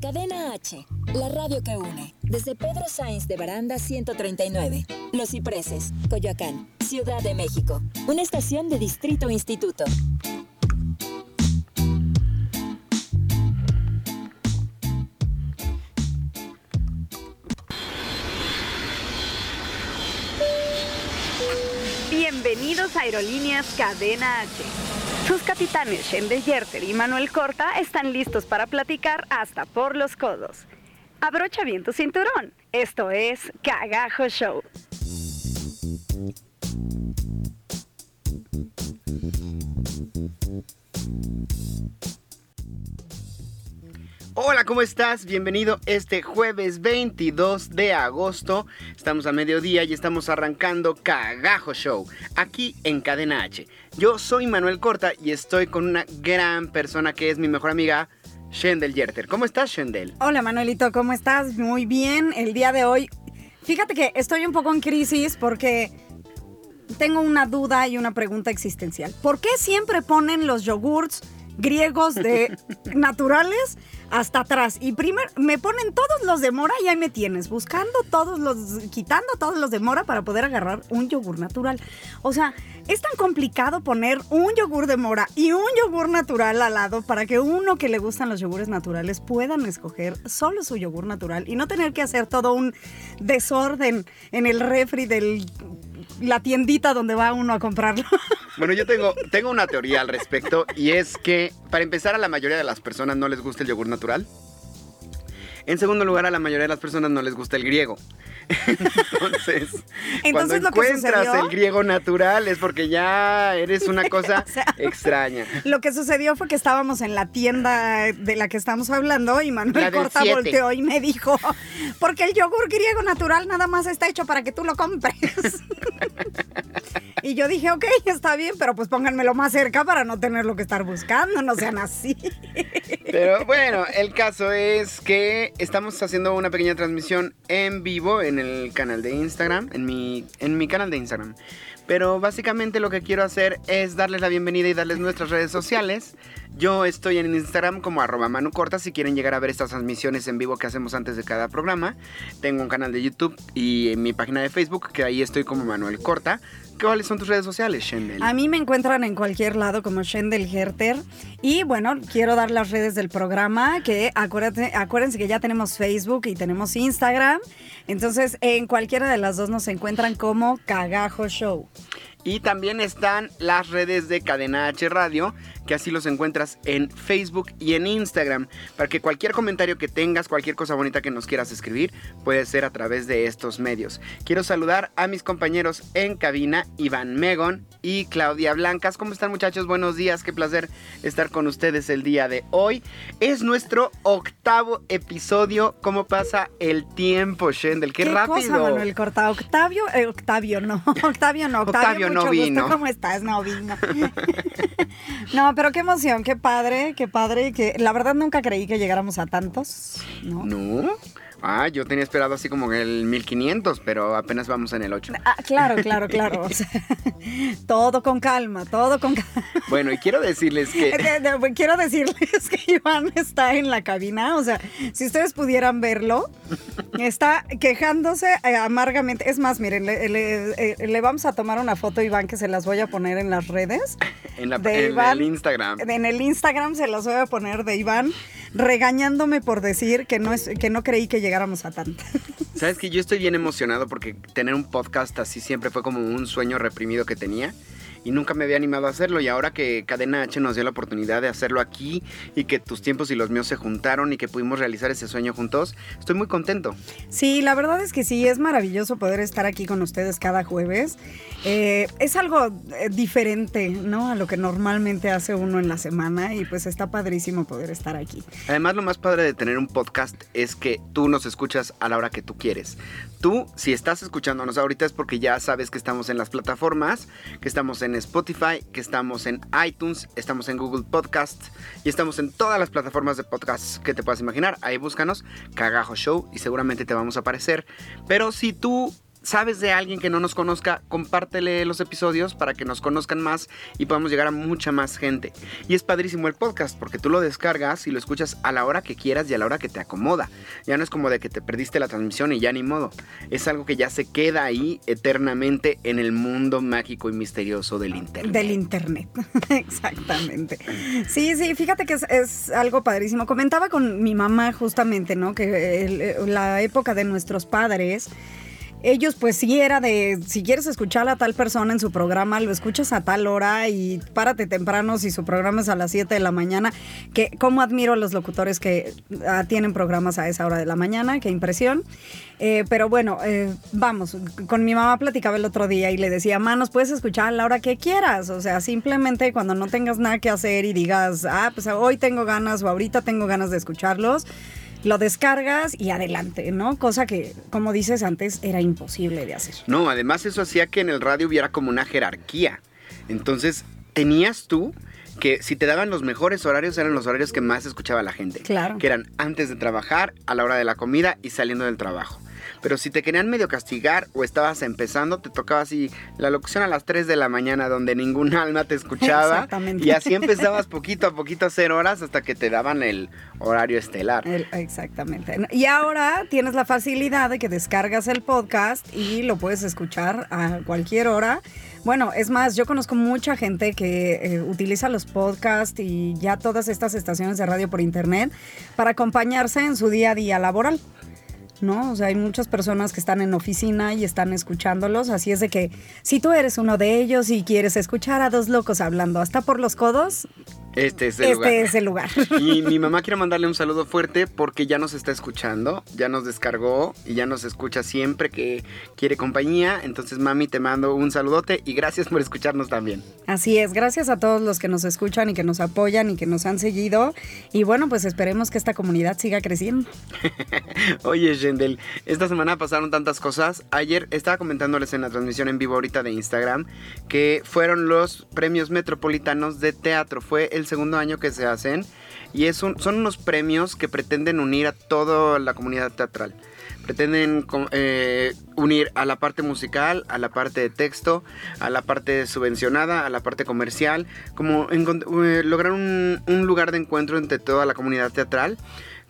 Cadena H, la radio que une. Desde Pedro Sainz de Baranda 139, Los Cipreses, Coyoacán, Ciudad de México. Una estación de Distrito Instituto. Bienvenidos a Aerolíneas Cadena H. Sus capitanes Shendel Yerter y Manuel Corta están listos para platicar hasta por los codos. Abrocha bien tu cinturón. Esto es Cagajo Show. Hola, ¿cómo estás? Bienvenido este jueves 22 de agosto. Estamos a mediodía y estamos arrancando Cagajo Show, aquí en Cadena H. Yo soy Manuel Corta y estoy con una gran persona que es mi mejor amiga, Shendel Yerter. ¿Cómo estás, Shendel? Hola, Manuelito, ¿cómo estás? Muy bien. El día de hoy, fíjate que estoy un poco en crisis porque tengo una duda y una pregunta existencial. ¿Por qué siempre ponen los yogurts griegos de naturales hasta atrás. Y primero me ponen todos los de mora y ahí me tienes, buscando todos los, quitando todos los de mora para poder agarrar un yogur natural. O sea, es tan complicado poner un yogur de mora y un yogur natural al lado para que uno que le gustan los yogures naturales puedan escoger solo su yogur natural y no tener que hacer todo un desorden en el refri de la tiendita donde va uno a comprarlo. Bueno, yo tengo, tengo una teoría al respecto y es que para empezar a la mayoría de las personas no les gusta el yogur natural. En segundo lugar, a la mayoría de las personas no les gusta el griego. Entonces, cuando encuentras el griego natural es porque ya eres una cosa extraña. Lo que sucedió fue que estábamos en la tienda de la que estamos hablando y Manuel Corta volteó y me dijo, porque el yogur griego natural nada más está hecho para que tú lo compres. y yo dije, ok, está bien, pero pues pónganmelo más cerca para no tenerlo que estar buscando, no sean así. pero bueno, el caso es que estamos haciendo una pequeña transmisión en vivo en el canal de Instagram, en mi, en mi canal de Instagram. Pero básicamente lo que quiero hacer es darles la bienvenida y darles nuestras redes sociales. Yo estoy en Instagram como arroba manucorta si quieren llegar a ver estas transmisiones en vivo que hacemos antes de cada programa. Tengo un canal de YouTube y en mi página de Facebook que ahí estoy como Manuel Corta. ¿Cuáles son tus redes sociales, Shendel? A mí me encuentran en cualquier lado como Shendel Herter. Y bueno, quiero dar las redes del programa, que acuérdense, acuérdense que ya tenemos Facebook y tenemos Instagram. Entonces, en cualquiera de las dos nos encuentran como Cagajo Show. Y también están las redes de Cadena H Radio, que así los encuentras en Facebook y en Instagram, para que cualquier comentario que tengas, cualquier cosa bonita que nos quieras escribir, puede ser a través de estos medios. Quiero saludar a mis compañeros en cabina, Iván Megon y Claudia Blancas. ¿Cómo están muchachos? Buenos días, qué placer estar con ustedes el día de hoy. Es nuestro octavo episodio. ¿Cómo pasa el tiempo, Shendel? Qué, rápido. Cosa, Manuel Corta? Octavio, eh, Octavio no, Octavio no, Octavio, no vino. ¿Cómo estás? No vino. no, pero qué emoción, qué padre, qué padre. Que la verdad nunca creí que llegáramos a tantos. No. No. Ah, yo tenía esperado así como el 1500, pero apenas vamos en el 8. Ah, claro, claro, claro. todo con calma, todo con calma. Bueno, y quiero decirles que... quiero decirles que Iván está en la cabina, o sea, si ustedes pudieran verlo, está quejándose eh, amargamente. Es más, miren, eh, le, vamos a tomar una foto, Iván, que se las voy a poner en las redes. En, la, el Instagram. En el Instagram se las voy a poner de Iván regañándome por decir que no, es, que no creí que llegáramos a tanto. Sabes que yo estoy bien emocionado porque tener un podcast así siempre fue como un sueño reprimido que tenía y nunca me había animado a hacerlo. Y ahora que Cadena H nos dio la oportunidad de hacerlo aquí y que tus tiempos y los míos se juntaron y que pudimos realizar ese sueño juntos, estoy muy contento. Sí, la verdad es que sí, es maravilloso poder estar aquí con ustedes cada jueves. Eh, es algo eh, diferente, ¿no? A lo que normalmente hace uno en la semana y pues está padrísimo poder estar aquí. Además, lo más padre de tener un podcast es que tú nos escuchas a la hora que tú quieres. Tú, si estás escuchándonos ahorita es porque ya sabes que estamos en las plataformas, que estamos en Spotify, que estamos en iTunes, estamos en Google Podcast y estamos en todas las plataformas de podcast que te puedas imaginar. Ahí búscanos Cagajo Show y seguramente te vamos a aparecer. Pero si tú sabes de alguien que no nos conozca, compártele los episodios para que nos conozcan más y podamos llegar a mucha más gente. Y es padrísimo el podcast porque tú lo descargas y lo escuchas a la hora que quieras y a la hora que te acomoda. Ya no es como de que te perdiste la transmisión y ya ni modo. Es algo que ya se queda ahí eternamente en el mundo mágico y misterioso del Internet. Del Internet, exactamente. Sí, sí, fíjate que es, algo padrísimo. Comentaba con mi mamá justamente, ¿no? Que la época de nuestros padres ellos pues sí era de, si quieres escuchar a tal persona en su programa, lo escuchas a tal hora y párate temprano si su programa es a las 7 de la mañana, que como admiro a los locutores que ah, tienen programas a esa hora de la mañana, qué impresión. Eh, pero bueno, eh, vamos, con mi mamá platicaba el otro día y le decía, manos, puedes escuchar a la hora que quieras, o sea, simplemente cuando no tengas nada que hacer y digas, ah, pues hoy tengo ganas o ahorita tengo ganas de escucharlos lo descargas y adelante, ¿no? Cosa que, como dices antes, era imposible de hacer. No, además eso hacía que en el radio hubiera como una jerarquía. Entonces, tenías tú que si te daban los mejores horarios eran los horarios que más escuchaba la gente. Claro. Que eran antes de trabajar, a la hora de la comida y saliendo del trabajo. Pero si te querían medio castigar o estabas empezando, te tocaba así la locución a las 3 de la mañana donde ningún alma te escuchaba. Exactamente. Y así empezabas poquito a poquito a hacer horas hasta que te daban el horario estelar. exactamente. Y ahora tienes la facilidad de que descargas el podcast y lo puedes escuchar a cualquier hora. Bueno, es más, yo conozco mucha gente que eh, utiliza los podcasts y ya todas estas estaciones de radio por internet para acompañarse en su día a día laboral. ¿No? O sea, hay muchas personas que están en oficina y están escuchándolos, así es de que si tú eres uno de ellos y quieres escuchar a dos locos hablando hasta por los codos, este es el este lugar. es el lugar. Y mi mamá quiere mandarle un saludo fuerte porque ya nos está escuchando, ya nos descargó y ya nos escucha siempre que quiere compañía. Entonces, mami, te mando un saludote y gracias por escucharnos también. Así es, gracias a todos los que nos escuchan y que nos apoyan y que nos han seguido. Y bueno, pues esperemos que esta comunidad siga creciendo. Oye, Shendel, esta semana pasaron tantas cosas. Ayer estaba comentándoles en la transmisión en vivo ahorita de Instagram que fueron los premios metropolitanos de teatro. Fue el segundo año que se hacen y son unos premios que pretenden unir a toda la comunidad teatral. Pretenden eh, unir a la parte musical, a la parte de texto, a la parte subvencionada, a la parte comercial, como eh, lograr un lugar de encuentro entre toda la comunidad teatral.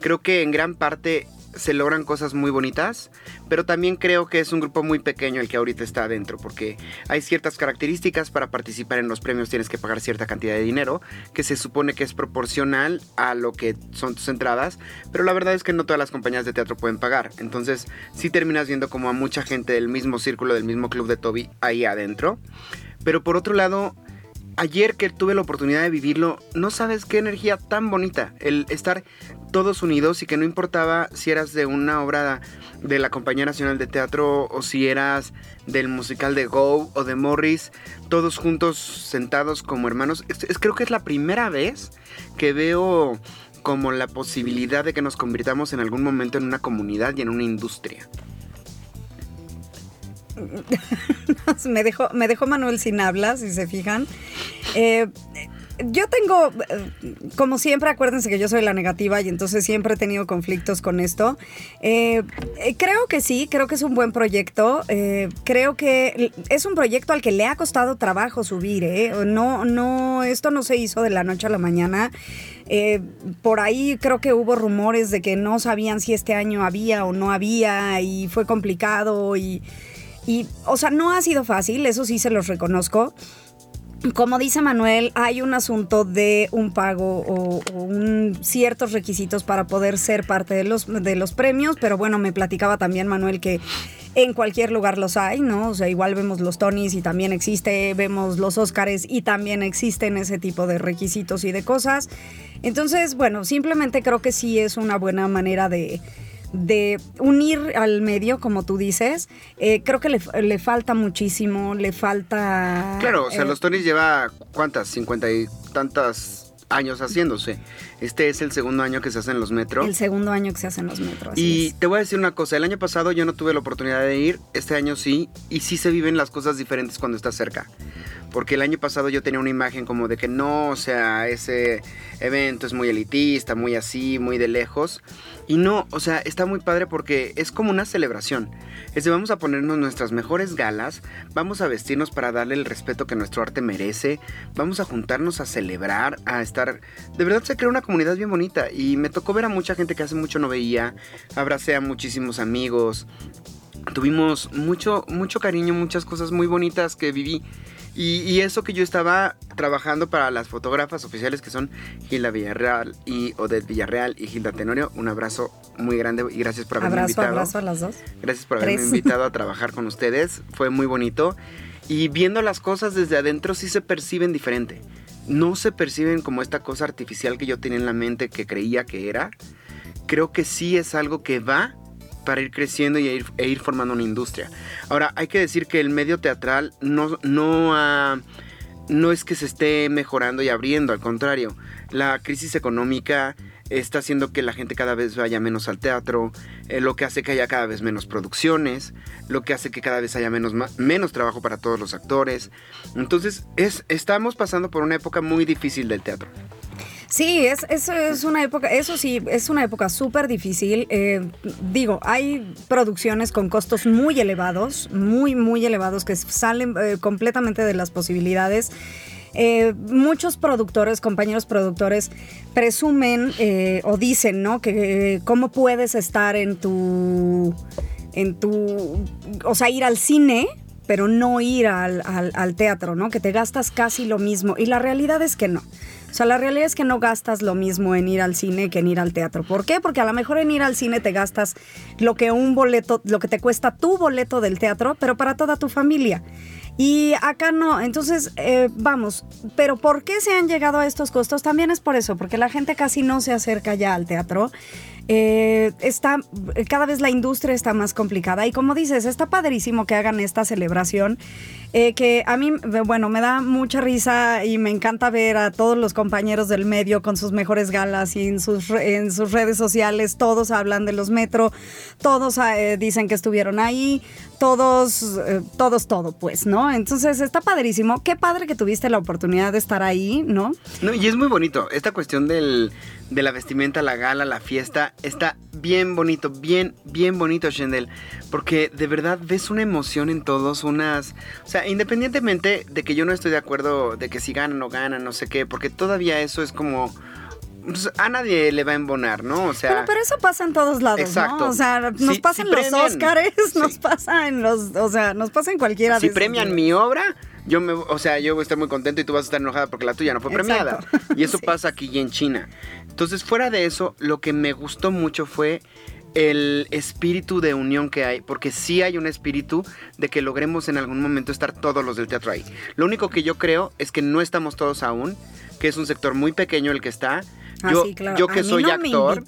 Creo que en gran parte se logran cosas muy bonitas, pero también creo que es un grupo muy pequeño el que ahorita está adentro, porque hay ciertas características para participar en los premios, tienes que pagar cierta cantidad de dinero, que se supone que es proporcional a lo que son tus entradas, pero la verdad es que no todas las compañías de teatro pueden pagar, entonces sí terminas viendo como a mucha gente del mismo círculo, del mismo club de Toby ahí adentro, pero por otro lado, ayer que tuve la oportunidad de vivirlo, no sabes qué energía tan bonita. El estar todos unidos y que no importaba si eras de una obra de la Compañía Nacional de Teatro o si eras del musical de Go o de Morris, todos juntos sentados como hermanos. Es, creo que es la primera vez que veo como la posibilidad de que nos convirtamos en algún momento en una comunidad y en una industria. me, dejó, me dejó Manuel sin hablas, si se fijan. Eh, yo tengo, eh, como siempre, acuérdense que yo soy la negativa y entonces siempre he tenido conflictos con esto. Eh, eh, creo que sí, creo que es un buen proyecto. creo que es un proyecto al que le ha costado trabajo subir. No, no, esto no se hizo de la noche a la mañana. por ahí creo que hubo rumores de que no sabían si este año había o no había y fue complicado y, y o sea, no ha sido fácil, eso sí se los reconozco como dice Manuel, hay un asunto de un pago o, ciertos requisitos para poder ser parte de los, de los premios, pero bueno, me platicaba también Manuel que en cualquier lugar los hay, ¿no? O sea, igual vemos los Tonys y también existe, vemos los Óscares y también existen ese tipo de requisitos y de cosas. Entonces, bueno, simplemente creo que sí es una buena manera de de unir al medio, como tú dices, eh, creo que le, falta muchísimo, le falta... Claro, o sea, eh, los Tonys lleva cuántas, cincuenta y tantas años haciéndose. Este es el segundo año que se hacen los metros. El segundo año que se hacen los metros. Y te voy a decir una cosa, el año pasado yo no tuve la oportunidad de ir, este año sí, y sí se viven las cosas diferentes cuando estás cerca. Porque el año pasado yo tenía una imagen como de que no, o sea, ese evento es muy elitista, muy así, muy de lejos. Y no, o sea, está muy padre porque es como una celebración. Es de vamos a ponernos nuestras mejores galas, vamos a vestirnos para darle el respeto que nuestro arte merece, vamos a juntarnos a celebrar, a estar... De verdad se crea una comunidad bien bonita y me tocó ver a mucha gente que hace mucho no veía, abracé a muchísimos amigos, tuvimos mucho, mucho cariño, muchas cosas muy bonitas que viví. Y, eso que yo estaba trabajando para las fotógrafas oficiales que son Gilda Villarreal y Odette Villarreal y Gilda Tenorio. Un abrazo muy grande y gracias por haberme abrazo, invitado. Abrazo a las dos. Gracias por haberme invitado a trabajar con ustedes. Fue muy bonito. Y viendo las cosas desde adentro sí se perciben diferente. No se perciben como esta cosa artificial que yo tenía en la mente que creía que era. Creo que sí es algo que va para ir creciendo y ir, e ir formando una industria. Ahora, hay que decir que el medio teatral no, no, no es que se esté mejorando y abriendo, al contrario, la crisis económica está haciendo que la gente cada vez vaya menos al teatro, eh, lo que hace que haya cada vez menos producciones, lo que hace que cada vez haya menos, menos trabajo para todos los actores. Entonces, es, estamos pasando por una época muy difícil del teatro. Sí, es, es, es, una época, eso sí, es una época súper difícil. Eh, digo, hay producciones con costos muy elevados, muy, muy elevados, que salen eh, completamente de las posibilidades. Eh, muchos productores, compañeros productores, presumen o dicen, ¿no? Que cómo puedes estar en tu, en tu, o sea, ir al cine pero no ir al, al, teatro, ¿no? Que te gastas casi lo mismo. Y la realidad es que no. O sea, la realidad es que no gastas lo mismo en ir al cine que en ir al teatro. ¿Por qué? Porque a lo mejor en ir al cine te gastas lo que un boleto, lo que te cuesta tu boleto del teatro, pero para toda tu familia. Y acá no, entonces eh, vamos, pero ¿por qué se han llegado a estos costos? También es por eso, porque la gente casi no se acerca ya al teatro. Eh, está, cada vez la industria está más complicada y como dices, está padrísimo que hagan esta celebración. Eh, que a mí, bueno, me da mucha risa y me encanta ver a todos los compañeros del medio con sus mejores galas y en sus, en sus redes sociales, todos hablan de los metro, todos dicen que estuvieron ahí, todos, todos, todo, pues, ¿no? Entonces está padrísimo. Qué padre que tuviste la oportunidad de estar ahí, ¿no? No, y es muy bonito. Esta cuestión del, de la vestimenta, la gala, la fiesta, está bien bonito, bien, bien bonito, Shendel. Porque de verdad ves una emoción en todos, unas. O sea, independientemente de que yo no estoy de acuerdo de que si ganan o ganan, no sé qué, porque todavía eso es como pues, a nadie le va a embonar, ¿no? O sea. Pero, eso pasa en todos lados, Exacto. ¿no? O sea, nos pasa en los Oscars, nos pasa en los. O sea, nos pasa en cualquiera si premian mi obra, yo me, o sea, yo voy a estar muy contento y tú vas a estar enojada porque la tuya no fue premiada. Y eso pasa aquí y en China. Entonces, fuera de eso, lo que me gustó mucho fue el espíritu de unión que hay, porque sí hay un espíritu de que logremos en algún momento estar todos los del teatro ahí. Lo único que yo creo es que no estamos todos aún, que es un sector muy pequeño el que está, Ah, yo, yo que soy actor,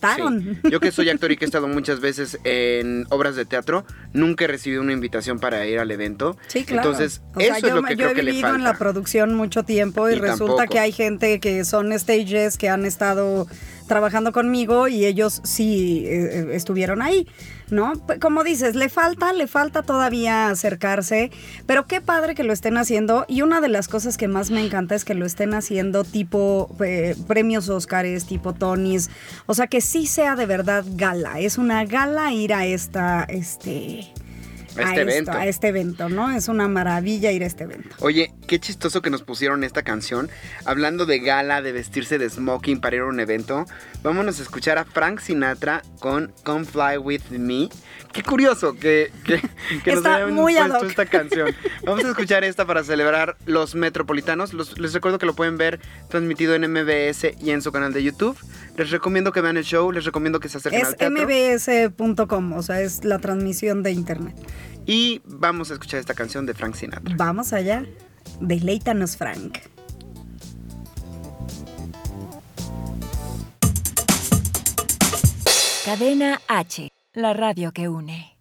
yo que soy actor y que he estado muchas veces en obras de teatro, nunca he recibido una invitación para ir al evento. Sí, claro. Entonces, eso es lo que creo que le falta. he vivido en la producción mucho tiempo y, resulta que hay gente que son stages que han estado trabajando conmigo y ellos sí eh, eh, estuvieron ahí, ¿no? Como dices, le falta, le falta todavía acercarse, pero qué padre que lo estén haciendo y una de las cosas que más me encanta es que lo estén haciendo tipo eh, premios Óscares, tipo Tonys, o sea que sí sea de verdad gala, es una gala ir a esta, este a este evento. a este evento, ¿no? Es una maravilla ir a este evento. Oye, qué chistoso que nos pusieron esta canción. Hablando de gala, de vestirse de smoking para ir a un evento, vámonos a escuchar a Frank Sinatra con Come Fly With Me. Qué curioso que, nos hayan puesto esta canción. Vamos a escuchar esta para celebrar los metropolitanos. les recuerdo que lo pueden ver transmitido en MBS y en su canal de YouTube. Les recomiendo que vean el show, les recomiendo que se acerquen al teatro. Es mbs.com, o sea, es la transmisión de internet. Y vamos a escuchar esta canción de Frank Sinatra. Vamos allá. Deleítanos, Frank. Cadena H, la radio que une.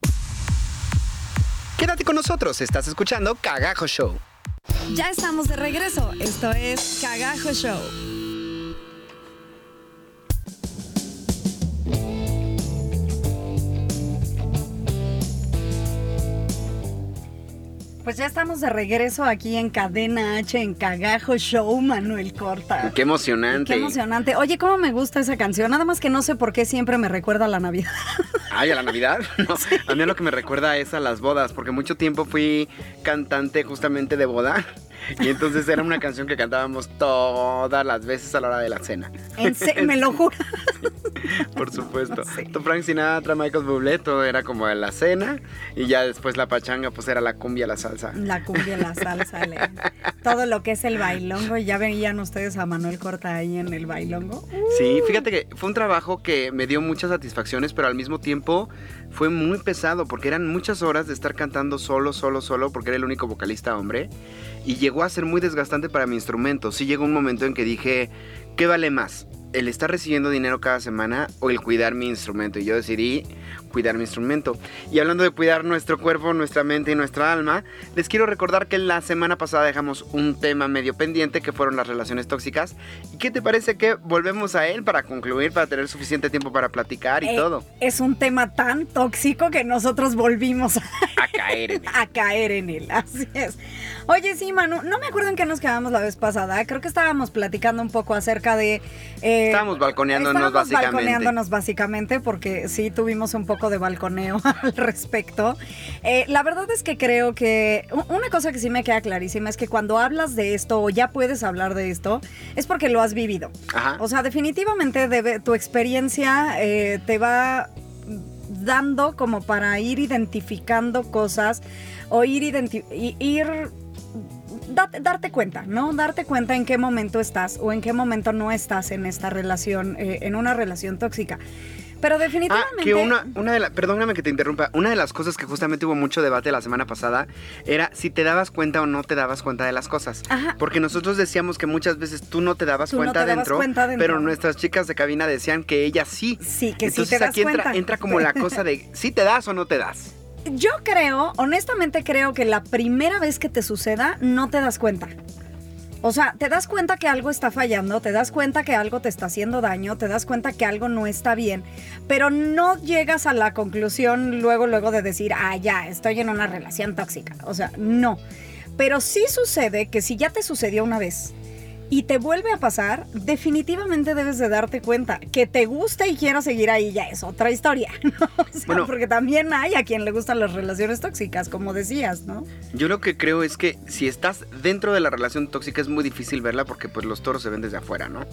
Quédate con nosotros, estás escuchando Cagajo Show. Ya estamos de regreso, esto es Cagajo Show. Pues ya estamos de regreso aquí en Cadena H, en Cagajo Show, Manuel Corta. Qué emocionante. Qué emocionante. Oye, cómo me gusta esa canción. Nada más que no sé por qué siempre me recuerda a la Navidad. Ay, a la Navidad. No, a mí lo que me recuerda es a las bodas, porque mucho tiempo fui cantante justamente de boda. Y entonces era una canción que cantábamos todas las veces a la hora de la cena. En me lo juro. Por supuesto. Sí. Tu Frank Sinatra, Michael Bublé, todo era como en la cena. Y ya después la pachanga, pues era la cumbia, la salsa. La cumbia, la salsa, le- todo lo que es el bailongo. Ya veían ustedes a Manuel Corta ahí en el bailongo. Sí, fíjate que fue un trabajo que me dio muchas satisfacciones, pero al mismo tiempo fue muy pesado porque eran muchas horas de estar cantando solo, solo, solo, porque era el único vocalista hombre. Y llegó a ser muy desgastante para mi instrumento. Sí llegó un momento en que dije, ¿qué vale más? ¿El estar recibiendo dinero cada semana o el cuidar mi instrumento? Y yo decidí cuidar mi instrumento. Y hablando de cuidar nuestro cuerpo, nuestra mente y nuestra alma, les quiero recordar que la semana pasada dejamos un tema medio pendiente que fueron las relaciones tóxicas. ¿Y qué te parece que volvemos a él para concluir, para tener suficiente tiempo para platicar y Eh, todo? Es un tema tan tóxico que nosotros volvimos a, A caer en él. a caer en él. Así es. Oye, sí, Manu, no me acuerdo en qué nos quedamos la vez pasada. Creo que estábamos platicando un poco acerca de. eh, Estábamos balconeándonos estábamos básicamente. balconeándonos básicamente porque sí tuvimos un poco de balconeo al respecto. Eh, la verdad es que creo que una cosa que sí me queda clarísima es que cuando hablas de esto o ya puedes hablar de esto es porque lo has vivido. Ajá. O sea, definitivamente debe- tu experiencia eh, te va dando como para ir identificando cosas o ir, identi- ir darte cuenta, ¿no? Darte cuenta en qué momento estás o en qué momento no estás en esta relación, eh, en una relación tóxica. Pero Ah, definitivamente... que una, una de las, perdóname que te interrumpa, una de las cosas que justamente hubo mucho debate la semana pasada era si te dabas cuenta o no te dabas cuenta de las cosas. Ajá. Porque nosotros decíamos que muchas veces tú no te dabas, Tú no cuenta, te dabas dentro, cuenta dentro. pero nuestras chicas de cabina decían que ellas sí. Sí, que sí Entonces aquí entra, cuenta. entra como la cosa de si te das o no te das. Yo creo, honestamente creo que la primera vez que te suceda no te das cuenta. O sea, te das cuenta que algo está fallando, te das cuenta que algo te está haciendo daño, te das cuenta que algo no está bien, pero no llegas a la conclusión luego, luego de decir, ah, ya, estoy en una relación tóxica. O sea, no. Pero sí sucede que si ya te sucedió una vez y te vuelve a pasar, definitivamente debes de darte cuenta que te gusta y quieras seguir ahí ya es otra historia, ¿no? O sea, Bueno. porque también hay a quien le gustan las relaciones tóxicas, como decías, ¿no? Yo lo que creo es que si estás dentro de la relación tóxica es muy difícil verla porque pues los toros se ven desde afuera, ¿no?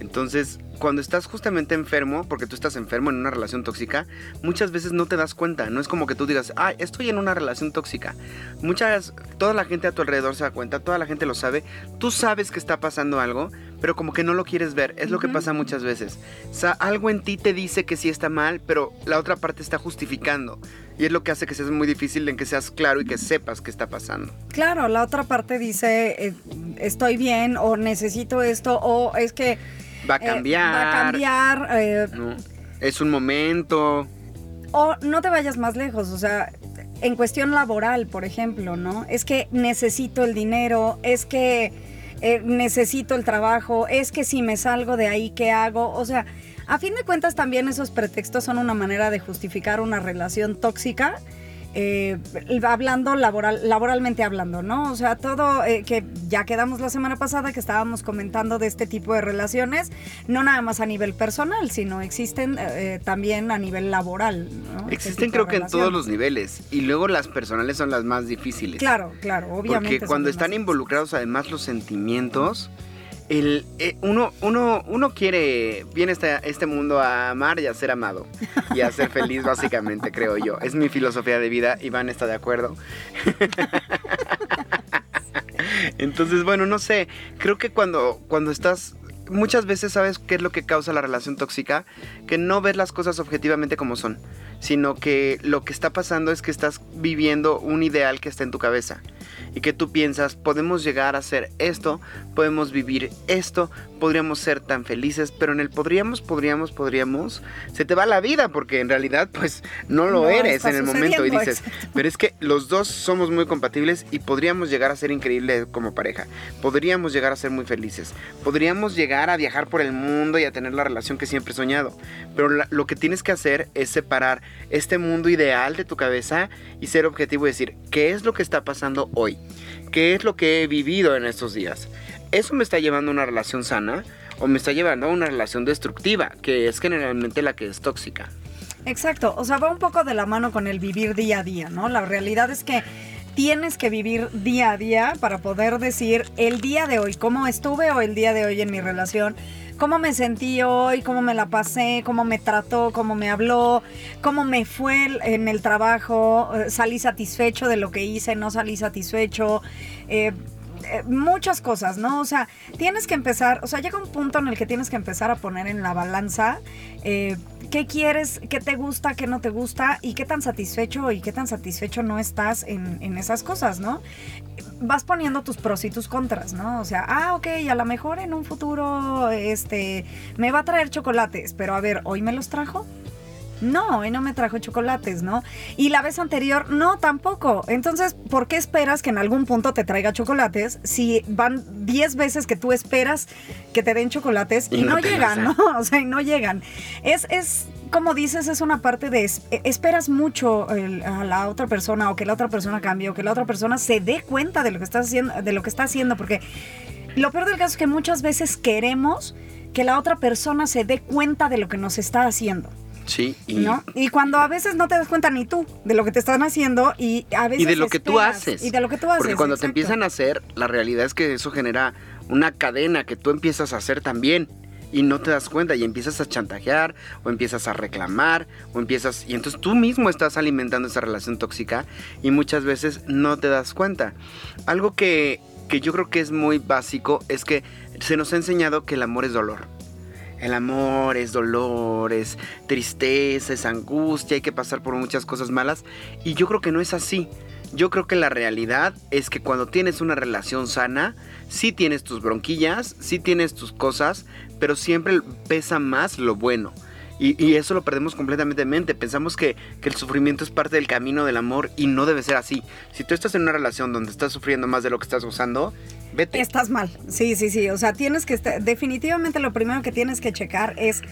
Entonces, cuando estás justamente enfermo, porque tú estás enfermo en una relación tóxica, muchas veces no te das cuenta, no es como que tú digas, ah, estoy en una relación tóxica. Muchas, toda la gente a tu alrededor se da cuenta, toda la gente lo sabe, tú sabes que está pasando algo, pero como que no lo quieres ver, es lo que pasa muchas veces. O sea, algo en ti te dice que sí está mal, pero la otra parte está justificando. Y es lo que hace que seas muy difícil en que seas claro y que sepas qué está pasando. Claro, la otra parte dice, eh, estoy bien o necesito esto o es que... Va a eh, cambiar. va a cambiar. eh, ¿no? Es un momento. O no te vayas más lejos, o sea, en cuestión laboral, por ejemplo, ¿no? Es que necesito el dinero, es que eh, necesito el trabajo, es que si me salgo de ahí, ¿qué hago? O sea, a fin de cuentas también esos pretextos son una manera de justificar una relación tóxica. Eh, hablando laboral, laboralmente hablando, ¿no? O sea, todo eh, que ya quedamos la semana pasada que estábamos comentando de este tipo de relaciones, no nada más a nivel personal, sino existen eh, también a nivel laboral. ¿no? Este Existen creo que en todos los niveles. Y luego las personales son las más difíciles. Claro, claro, obviamente. Porque cuando están involucrados además los sentimientos, el, eh, uno, uno, uno quiere, viene este, este mundo a amar y a ser amado. Y a ser feliz básicamente, creo yo. Es mi filosofía de vida. Iván está de acuerdo. Entonces, bueno, no sé. Creo que cuando, cuando estás... Muchas veces sabes qué es lo que causa la relación tóxica, que no ves las cosas objetivamente como son, sino que lo que está pasando es que estás viviendo un ideal que está en tu cabeza y que tú piensas, podemos llegar a hacer esto, podemos vivir esto, podríamos ser tan felices, pero en el podríamos, podríamos, podríamos, se te va la vida porque en realidad pues no lo No eres en el momento y dices, pero es que los dos somos muy compatibles y podríamos llegar a ser increíbles como pareja, podríamos llegar a ser muy felices, podríamos llegar a viajar por el mundo y a tener la relación que siempre he soñado, pero la- lo que tienes que hacer es separar este mundo ideal de tu cabeza y ser objetivo y decir, ¿qué es lo que está pasando hoy? ¿Qué es lo que he vivido en estos días? ¿Eso me está llevando a una relación sana o me está llevando a una relación destructiva, que es generalmente la que es tóxica? Exacto, o sea, va un poco de la mano con el vivir día a día, ¿no? La realidad es que tienes que vivir día a día para poder decir el día de hoy, cómo estuve o el día de hoy en mi relación, cómo me sentí hoy, cómo me la pasé, cómo me trató, cómo me habló, cómo me fue en el trabajo, eh, salí satisfecho de lo que hice, no salí satisfecho. eh, eh, muchas cosas, ¿no? O sea, tienes que empezar, o sea, llega un punto en el que tienes que empezar a poner en la balanza eh, qué quieres, qué te gusta, qué no te gusta y qué tan satisfecho y qué tan satisfecho no estás en, en esas cosas, ¿no? Vas poniendo tus pros y tus contras, ¿no? O sea, ah, ok, a lo mejor en un futuro, este, me va a traer chocolates, pero a ver, ¿hoy me los trajo? No, hoy no me trajo chocolates, ¿no? Y la vez anterior, no, tampoco. Entonces, ¿por qué esperas que en algún punto te traiga chocolates si van 10 veces que tú esperas que te den chocolates y, Y no llegan. ¿no? O sea, y no llegan. Es, es, como dices, es una parte de es- esperas mucho a la otra persona o que la otra persona cambie o que la otra persona se dé cuenta de lo que estás haciendo, de lo que está haciendo, porque lo peor del caso es que muchas veces queremos que la otra persona se dé cuenta de lo que nos está haciendo. Sí, y, ¿no? Y cuando a veces no te das cuenta ni tú de lo que te están haciendo y a veces y de lo que tú haces. Y de lo que tú haces. Porque cuando te empiezan a hacer, la realidad es que eso genera una cadena que tú empiezas a hacer también. Y no te das cuenta y empiezas a chantajear o empiezas a reclamar o empiezas... Y entonces tú mismo estás alimentando esa relación tóxica y muchas veces no te das cuenta. Algo que, que yo creo que es muy básico es que se nos ha enseñado que el amor es dolor. El amor es dolor, es tristeza, es angustia, hay que pasar por muchas cosas malas. Y yo creo que no es así. Yo creo que la realidad es que cuando tienes una relación sana, sí tienes tus bronquillas, sí tienes tus cosas, pero siempre pesa más lo bueno. Y, y eso lo perdemos completamente de mente. Pensamos que, que el sufrimiento es parte del camino del amor y no debe ser así. Si tú estás en una relación donde estás sufriendo más de lo que estás gozando, vete. Estás mal. Sí, sí, sí. O sea, tienes que estar. Definitivamente lo primero que tienes que checar es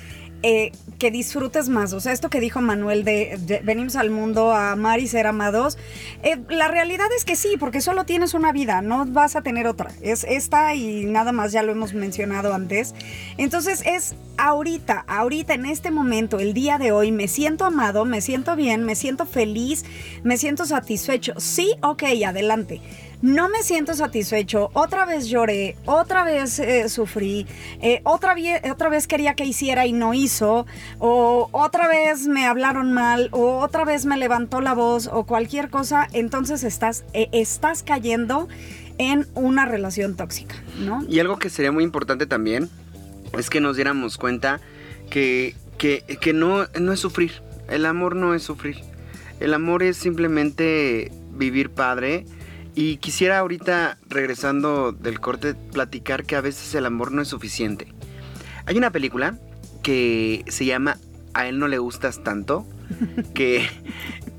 eh, que disfrutes más. O sea, esto que dijo Manuel de, venimos al mundo a amar y ser amados. eh, la realidad es que sí, porque solo tienes una vida, no vas a tener otra. Es esta y nada más, ya lo hemos mencionado antes. Entonces es ahorita, ahorita, en este momento, el día de hoy, me siento amado, me siento bien, me siento feliz, me siento satisfecho. Sí, ok, adelante no me siento satisfecho, otra vez lloré, otra vez eh, sufrí, eh, otra, otra vez quería que hiciera y no hizo, o otra vez me hablaron mal, o otra vez me levantó la voz, o cualquier cosa, entonces estás, eh, estás cayendo en una relación tóxica, ¿no? Y algo que sería muy importante también es que nos diéramos cuenta que, que, que no, no es sufrir. El amor no es sufrir. El amor es simplemente vivir padre. Y quisiera ahorita, regresando del corte, platicar que a veces el amor no es suficiente. Hay una película que se llama A él no le gustas tanto, que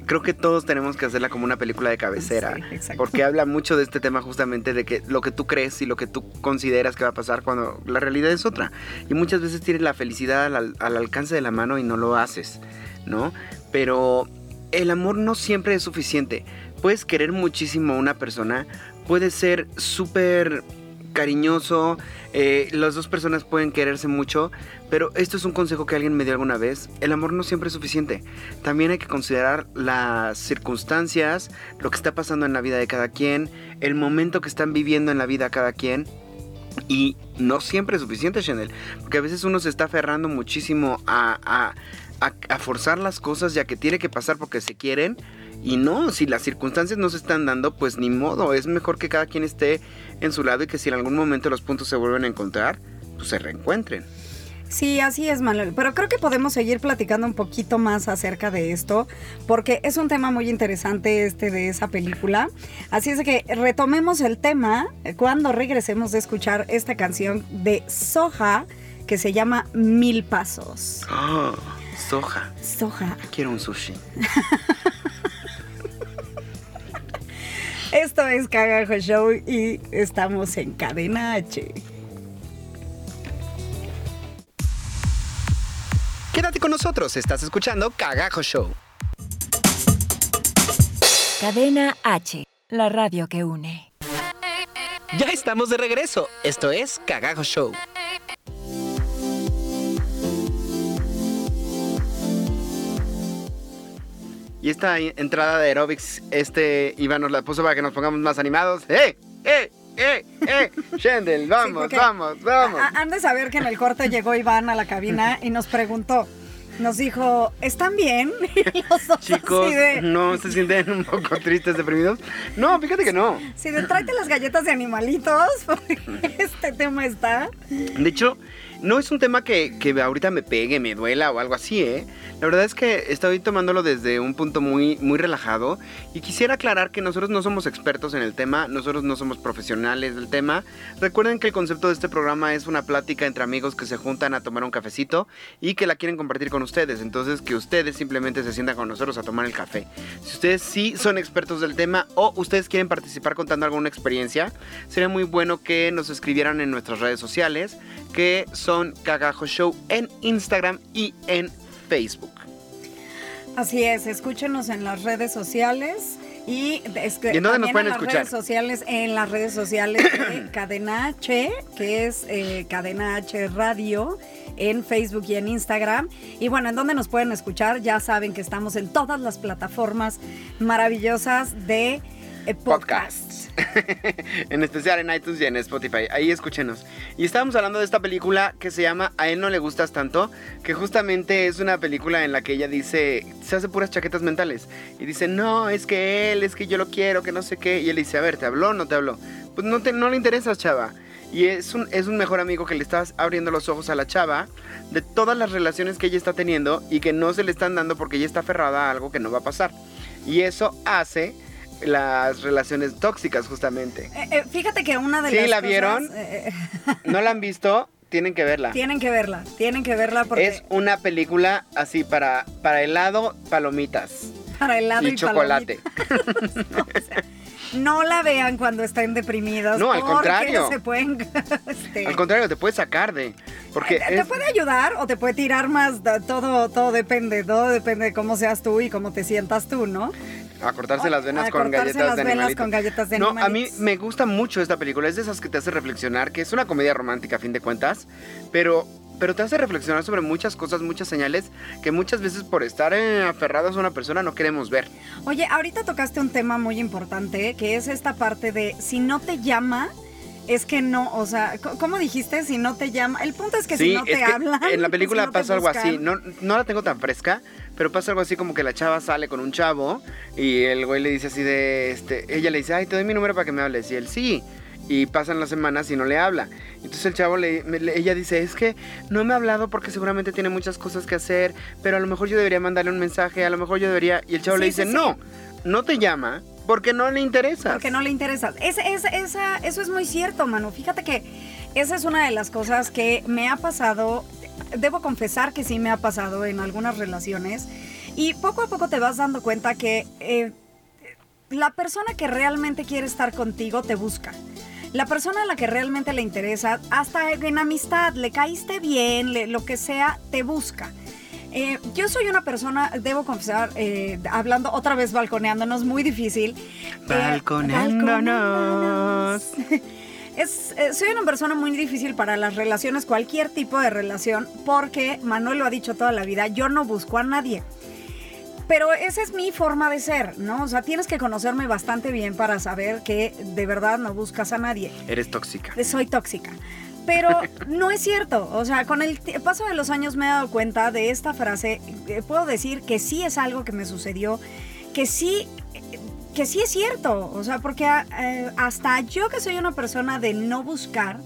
creo que todos tenemos que hacerla como una película de cabecera. Sí, porque habla mucho de este tema justamente de que lo que tú crees y lo que tú consideras que va a pasar cuando la realidad es otra. Y muchas veces tienes la felicidad al, al alcance de la mano y no lo haces, ¿no? Pero el amor no siempre es suficiente. Puedes querer muchísimo a una persona, puedes ser súper cariñoso, eh, las dos personas pueden quererse mucho, pero esto es un consejo que alguien me dio alguna vez, el amor no siempre es suficiente, también hay que considerar las circunstancias, lo que está pasando en la vida de cada quien, el momento que están viviendo en la vida cada quien, y no siempre es suficiente, Chanel, porque a veces uno se está aferrando muchísimo a, a, forzar las cosas ya que tiene que pasar porque se quieren. Y no, si las circunstancias no se están dando, pues ni modo. Es mejor que cada quien esté en su lado y que si en algún momento los puntos se vuelven a encontrar, pues se reencuentren. Sí, así es, Manuel. Pero creo que podemos seguir platicando un poquito más acerca de esto, porque es un tema muy interesante este de esa película. Así es que retomemos el tema cuando regresemos de escuchar esta canción de Soja que se llama Mil Pasos. Oh, soja. Soja. Quiero un sushi. Esto es Cagajo Show y estamos en Cadena H. Quédate con nosotros, estás escuchando Cagajo Show. Cadena H, la radio que une. Ya estamos de regreso. Esto es Cagajo Show. Y esta entrada de aerobics, este Iván nos la puso para que nos pongamos más animados. ¡Eh! ¡Eh! ¡Eh! ¡Eh! Shendel, vamos, vamos, vamos. Han de saber que en el corte llegó Iván a la cabina y nos preguntó, nos dijo, ¿están bien? Y los dos Chicos, así de, ¿no se sienten un poco tristes, deprimidos? No, fíjate que no. sí de tráete las galletas de animalitos, porque este tema está... De hecho, no es un tema que, ahorita me pegue, me duela o algo así, ¿eh? La verdad es que estoy tomándolo desde un punto muy, muy relajado y quisiera aclarar que nosotros no somos expertos en el tema, nosotros no somos profesionales del tema. Recuerden que el concepto de este programa es una plática entre amigos que se juntan a tomar un cafecito y que la quieren compartir con ustedes. Entonces, que ustedes simplemente se sientan con nosotros a tomar el café. Si ustedes sí son expertos del tema o ustedes quieren participar contando alguna experiencia, sería muy bueno que nos escribieran en nuestras redes sociales, que son Cagajo Show en Instagram y en Facebook. Así es, escúchenos en las redes sociales y, es que ¿Y en dónde nos pueden en las escuchar? redes sociales, en las redes sociales de Cadena H, que es eh, Cadena H Radio en Facebook y en Instagram. Y bueno, en donde nos pueden escuchar, ya saben que estamos en todas las plataformas maravillosas de podcasts. en especial en iTunes y en Spotify. Ahí escúchenos. Y estábamos hablando de esta película que se llama A él no le gustas tanto, que justamente es una película en la que ella dice, se hace puras chaquetas mentales. Y dice, no, es que él, es que yo lo quiero, que no sé qué. Y él dice, a ver, ¿te habló o no te habló? Pues no, te, no le interesas, chava. Y es un, es un mejor amigo que le estás abriendo los ojos a la chava de todas las relaciones que ella está teniendo y que no se le están dando porque ella está aferrada a algo que no va a pasar. Y eso hace las relaciones tóxicas justamente. Eh, eh, fíjate que una de Sí, las ¿la cosas, vieron? eh, eh, ¿No la han visto? Tienen que verla. tienen que verla, tienen que verla porque Es una película así para, para helado, palomitas para helado y, y chocolate. No la vean cuando estén deprimidos. No, al contrario. Se pueden. este, Al contrario, te puede sacar de... Porque te, es- puede ayudar o te puede tirar más. Todo, todo depende, todo depende de cómo seas tú y cómo te sientas tú, ¿no? A cortarse las venas A con cortarse galletas las de venas animalitos. con galletas de no, a mí animalitos. me gusta mucho esta película. Es de esas que te hace reflexionar, que es una comedia romántica a fin de cuentas, pero, pero te hace reflexionar sobre muchas cosas, muchas señales que muchas veces por estar eh, aferrados a una persona no queremos ver. Oye, ahorita tocaste un tema muy importante que es esta parte de si no te llama. Es que no, o sea, ¿cómo dijiste? Si no te llama. El punto es que si no te hablan. En la si película no te pasa algo así. No, no la tengo tan fresca, pero pasa algo así como que la chava sale con un chavo y el güey le dice así de este. Ella le dice, ay, te doy mi número para que me hables. Y él sí. Y pasan las semanas y no le habla. Entonces el chavo le, ella dice, es que no me ha hablado porque seguramente tiene muchas cosas que hacer, pero a lo mejor yo debería mandarle un mensaje, a lo mejor yo debería. Y el chavo Sí, le dice, sí, sí. no, no te llama porque no le interesa. Porque no le interesa. Es, es- esa- eso es muy cierto, Manu. Fíjate que esa es una de las cosas que me ha pasado. Debo confesar que sí me ha pasado en algunas relaciones. Y poco a poco te vas dando cuenta que eh, la persona que realmente quiere estar contigo te busca. La persona a la que realmente le interesa, hasta en amistad, le caíste bien, le- lo que sea, te busca. Eh, yo soy una persona, debo confesar, eh, hablando otra vez balconeándonos, muy difícil. Eh, Balconeándonos. Es, eh, soy una persona muy difícil para las relaciones, cualquier tipo de relación, porque Manuel lo ha dicho toda la vida, yo no busco a nadie. Pero esa es mi forma de ser, ¿no? O sea, tienes que conocerme bastante bien para saber que de verdad no buscas a nadie. Eres tóxica. Soy tóxica. Pero no es cierto. O sea, con el paso de los años me he dado cuenta de esta frase. Eh, Puedo decir que sí es algo que me sucedió, que sí, eh, que sí es cierto. O sea, porque ah, eh, hasta yo que soy una persona de no buscar,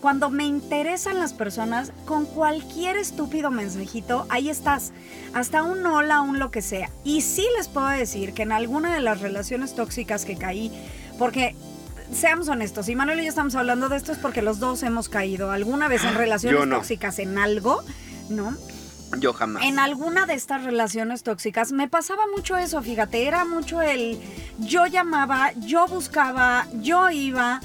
cuando me interesan las personas, con cualquier estúpido mensajito, ahí estás. Hasta un hola, un lo que sea. Y sí les puedo decir que en alguna de las relaciones tóxicas que caí, porque seamos honestos, y Manuel y yo estamos hablando de esto es porque los dos hemos caído alguna vez en relaciones no. tóxicas en algo, ¿no? Yo jamás. En alguna de estas relaciones tóxicas me pasaba mucho eso, fíjate, era mucho el yo llamaba, yo buscaba, yo iba,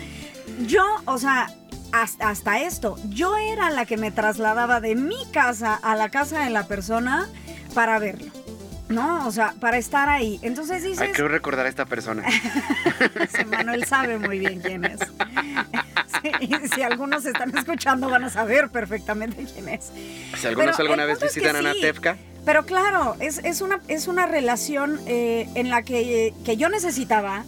yo, o sea, hasta, hasta esto, yo era la que me trasladaba de mi casa a la casa de la persona para verlo. ¿No? O sea, para estar ahí. Entonces dices, Ay, quiero recordar a esta persona. Manuel sabe muy bien quién es. Sí, y si algunos están escuchando van a saber perfectamente quién es. Si algunos Pero alguna vez que visitan a sí. Pero claro, es, es una, es una relación eh, en la que, que yo necesitaba,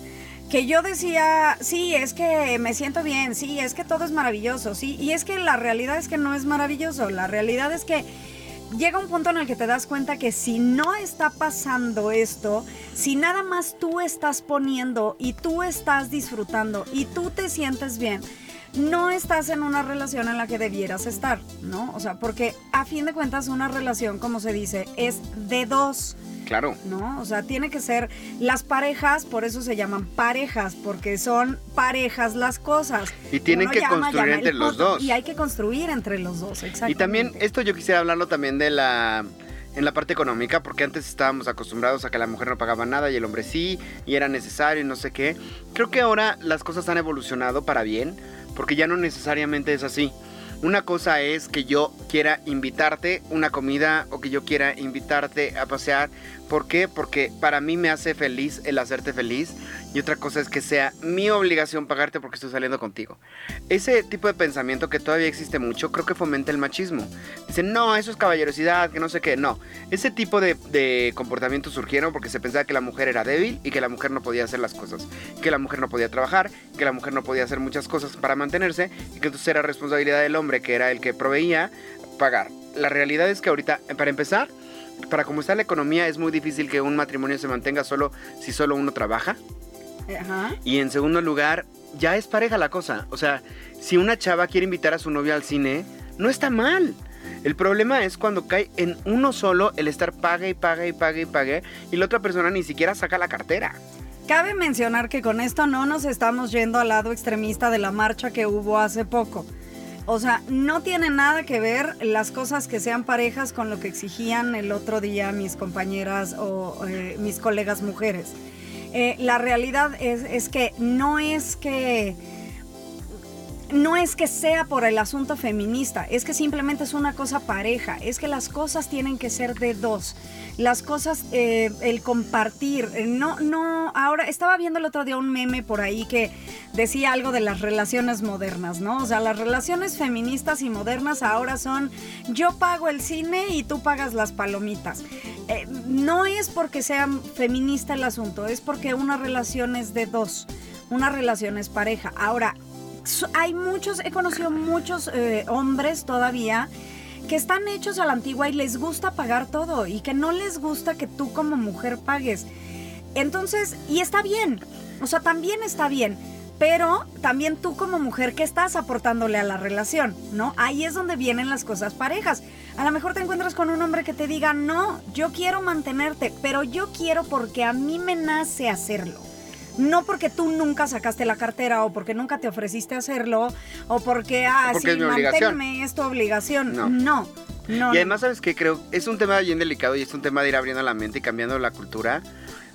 que yo decía, sí, es que me siento bien, sí, es que todo es maravilloso, sí, y es que la realidad es que no es maravilloso, la realidad es que llega un punto en el que te das cuenta que si no está pasando esto, si nada más tú estás poniendo y tú estás disfrutando y tú te sientes bien, no estás en una relación en la que debieras estar, ¿no? O sea, porque a fin de cuentas una relación, como se dice, es de dos. claro. ¿no? O sea, tiene que ser las parejas, por eso se llaman parejas, porque son parejas las cosas. Y tienen Uno que llama, construir llama entre los dos. Y hay que construir entre los dos, exactamente. Y también esto yo quisiera hablarlo también de la en la parte económica, porque antes estábamos acostumbrados a que la mujer no pagaba nada y el hombre sí, y era necesario y no sé qué. Creo que ahora las cosas han evolucionado para bien, porque ya no necesariamente es así. Una cosa es que yo quiera invitarte una comida o que yo quiera invitarte a pasear. ¿Por qué? Porque para mí me hace feliz el hacerte feliz. Y otra cosa es que sea mi obligación pagarte porque estoy saliendo contigo. Ese tipo de pensamiento que todavía existe mucho, creo que fomenta el machismo. Dicen, no, eso es caballerosidad, que no sé qué. No, ese tipo de, de comportamientos surgieron porque se pensaba que la mujer era débil y que la mujer no podía hacer las cosas. Que la mujer no podía trabajar, que la mujer no podía hacer muchas cosas para mantenerse y que entonces era responsabilidad del hombre, que era el que proveía, pagar. La realidad es que ahorita, para empezar, para como está la economía, es muy difícil que un matrimonio se mantenga solo si solo uno trabaja. Ajá. Y en segundo lugar, ya es pareja la cosa. O sea, si una chava quiere invitar a su novia al cine, no está mal. El problema es cuando cae en uno solo el estar pague y pague y pague y pague y la otra persona ni siquiera saca la cartera. Cabe mencionar que con esto no nos estamos yendo al lado extremista de la marcha que hubo hace poco. O sea, no tiene nada que ver las cosas que sean parejas con lo que exigían el otro día mis compañeras o eh, mis colegas mujeres. Eh, la realidad es, es que no es que no es que sea por el asunto feminista, es que simplemente es una cosa pareja, es que las cosas tienen que ser de dos. Las cosas, eh, el compartir, eh, no, no, ahora estaba viendo el otro día un meme por ahí que decía algo de las relaciones modernas, ¿no? O sea, las relaciones feministas y modernas ahora son yo pago el cine y tú pagas las palomitas. Eh, no es porque sea feminista el asunto, es porque una relación es de dos, una relación es pareja. Ahora, hay muchos, he conocido muchos eh, hombres todavía que están hechos a la antigua y les gusta pagar todo y que no les gusta que tú como mujer pagues. Entonces, y está bien, o sea, también está bien, pero también tú como mujer, ¿qué estás aportándole a la relación? ¿No? Ahí es donde vienen las cosas parejas. A lo mejor te encuentras con un hombre que te diga, no, yo quiero mantenerte, pero yo quiero porque a mí me nace hacerlo. No porque tú nunca sacaste la cartera o porque nunca te ofreciste hacerlo o porque, ah, Porque sí, es manténme, es tu obligación. No. No, no. y además, ¿sabes qué? Creo, es un tema bien delicado y es un tema de ir abriendo la mente y cambiando la cultura.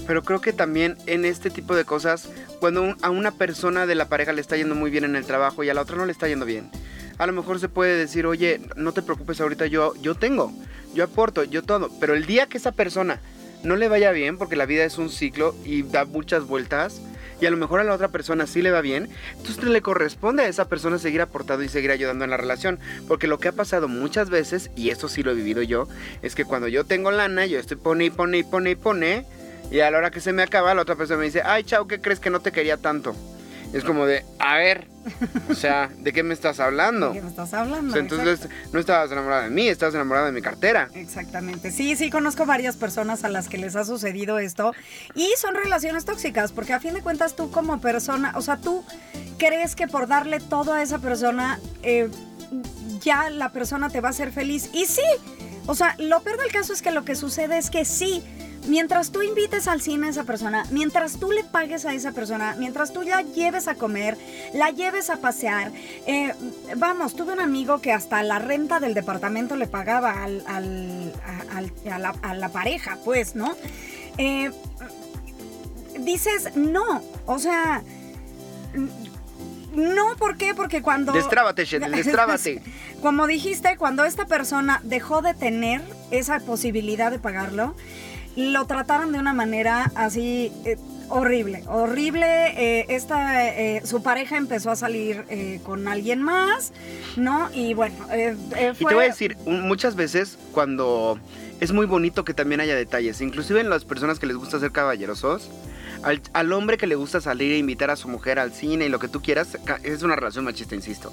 Pero creo que también en este tipo de cosas, cuando un- a una persona de la pareja le está yendo muy bien en el trabajo y a la otra no le está yendo bien, a lo mejor se puede decir, oye, no te preocupes ahorita, yo, yo tengo, yo aporto, yo todo. Pero el día que esa persona no le vaya bien, porque la vida es un ciclo y da muchas vueltas, y a lo mejor a la otra persona sí le va bien, entonces le corresponde a esa persona seguir aportando y seguir ayudando en la relación. Porque lo que ha pasado muchas veces, y eso sí lo he vivido yo, es que cuando yo tengo lana, yo estoy pone y pone y pone y pone, y a la hora que se me acaba, la otra persona me dice, ay, chao, ¿qué crees que no te quería tanto? Es como de, a ver, o sea, ¿de qué me estás hablando? ¿De qué me estás hablando? O sea, entonces no estabas enamorada de mí, estabas enamorada de mi cartera. Exactamente. Sí, sí, conozco varias personas a las que les ha sucedido esto y son relaciones tóxicas porque a fin de cuentas tú como persona, o sea, tú crees que por darle todo a esa persona, eh, ya la persona te va a hacer feliz. Y sí, o sea, lo peor del caso es que lo que sucede es que sí, mientras tú invites al cine a esa persona, mientras tú le pagues a esa persona, mientras tú la lleves a comer, la lleves a pasear, eh, vamos, tuve un amigo que hasta la renta del departamento le pagaba al, al- a, al- a la, a la pareja, pues, ¿no? Eh, dices, no, o sea... No, ¿por qué? Porque cuando... Destrábate, Shendel, destrábate. Como dijiste, cuando esta persona dejó de tener esa posibilidad de pagarlo, lo trataron de una manera así eh, horrible, horrible. eh, esta, eh, su pareja empezó a salir con alguien más, ¿no? Y bueno, eh, Y fue... te voy a decir, muchas veces cuando es muy bonito que también haya detalles, inclusive en las personas que les gusta ser caballerosos, al, al hombre que le gusta salir e invitar a su mujer al cine y lo que tú quieras, es una relación machista, insisto,